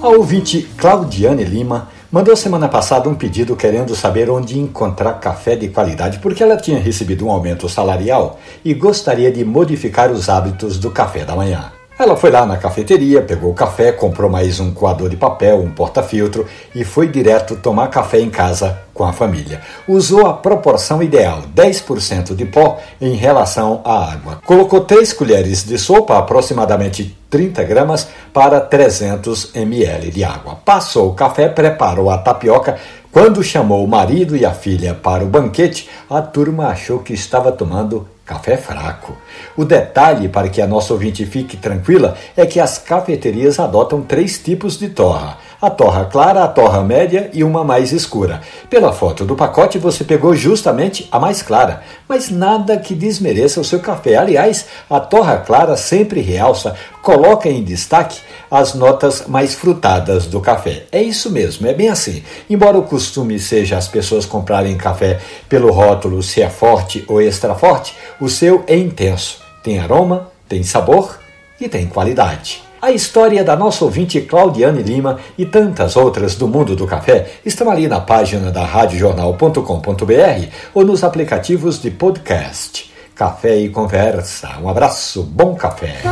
A ouvinte Claudiane Lima mandou semana passada um pedido querendo saber onde encontrar café de qualidade, porque ela tinha recebido um aumento salarial e gostaria de modificar os hábitos do café da manhã. Ela foi lá na cafeteria, pegou o café, comprou mais um coador de papel, um porta-filtro e foi direto tomar café em casa com a família. Usou a proporção ideal, 10% de pó em relação à água. Colocou 3 colheres de sopa, aproximadamente 30 gramas, para 300 ml de água. Passou o café, preparou a tapioca. Quando chamou o marido e a filha para o banquete, a turma achou que estava tomando Café fraco. O detalhe para que a nossa ouvinte fique tranquila é que as cafeterias adotam três tipos de torra: a torra clara, a torra média e uma mais escura. Pela foto do pacote você pegou justamente a mais clara, mas nada que desmereça o seu café. Aliás, a torra clara sempre realça, coloca em destaque as notas mais frutadas do café. É isso mesmo, é bem assim. Embora o costume seja as pessoas comprarem café pelo rótulo se é forte ou extra forte, o seu é intenso. Tem aroma, tem sabor e tem qualidade. A história da nossa ouvinte Claudiane Lima e tantas outras do mundo do café estão ali na página da radiojornal.com.br ou nos aplicativos de podcast. Café e conversa. Um abraço, bom café.